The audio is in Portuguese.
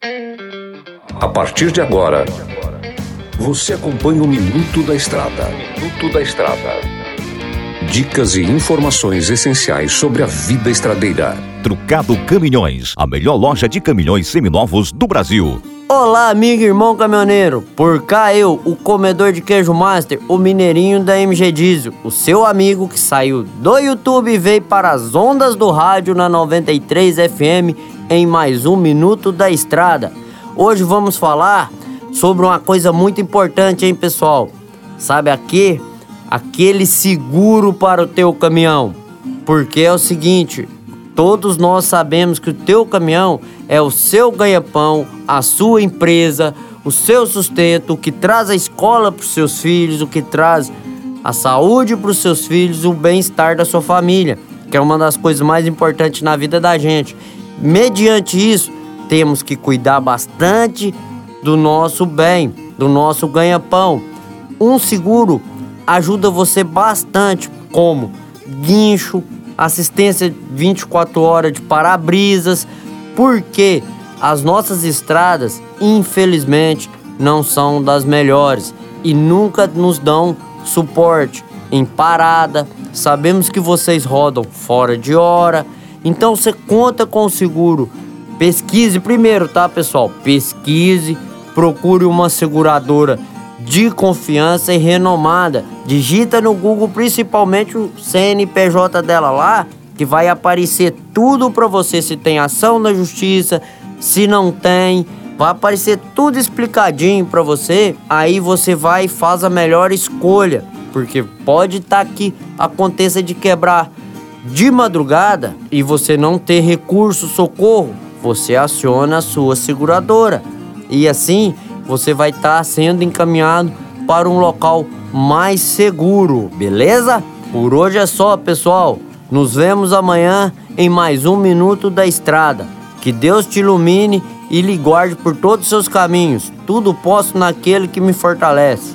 A partir de agora, você acompanha o Minuto da Estrada. Minuto da Estrada. Dicas e informações essenciais sobre a vida estradeira. Trucado Caminhões, a melhor loja de caminhões seminovos do Brasil. Olá, amigo e irmão caminhoneiro. Por cá eu, o comedor de queijo master, o mineirinho da MG Diesel, o seu amigo que saiu do YouTube e veio para as ondas do rádio na 93 FM em mais um Minuto da Estrada. Hoje vamos falar sobre uma coisa muito importante, hein, pessoal? Sabe aqui? Aquele seguro para o teu caminhão. Porque é o seguinte, todos nós sabemos que o teu caminhão é o seu ganha-pão, a sua empresa, o seu sustento, o que traz a escola para os seus filhos, o que traz a saúde para os seus filhos, o bem-estar da sua família, que é uma das coisas mais importantes na vida da gente. Mediante isso, temos que cuidar bastante do nosso bem, do nosso ganha-pão. Um seguro ajuda você bastante, como guincho, assistência 24 horas de para-brisas, porque as nossas estradas, infelizmente, não são das melhores e nunca nos dão suporte em parada. Sabemos que vocês rodam fora de hora, então você conta com o seguro Pesquise primeiro, tá, pessoal? Pesquise, procure uma seguradora de confiança e renomada. Digita no Google principalmente o CNPJ dela lá, que vai aparecer tudo para você se tem ação na justiça, se não tem, vai aparecer tudo explicadinho para você. Aí você vai e faz a melhor escolha, porque pode estar tá que aconteça de quebrar de madrugada e você não ter recurso, socorro você aciona a sua seguradora e assim você vai estar tá sendo encaminhado para um local mais seguro, beleza? Por hoje é só, pessoal. Nos vemos amanhã em mais um Minuto da Estrada. Que Deus te ilumine e lhe guarde por todos os seus caminhos. Tudo posso naquele que me fortalece.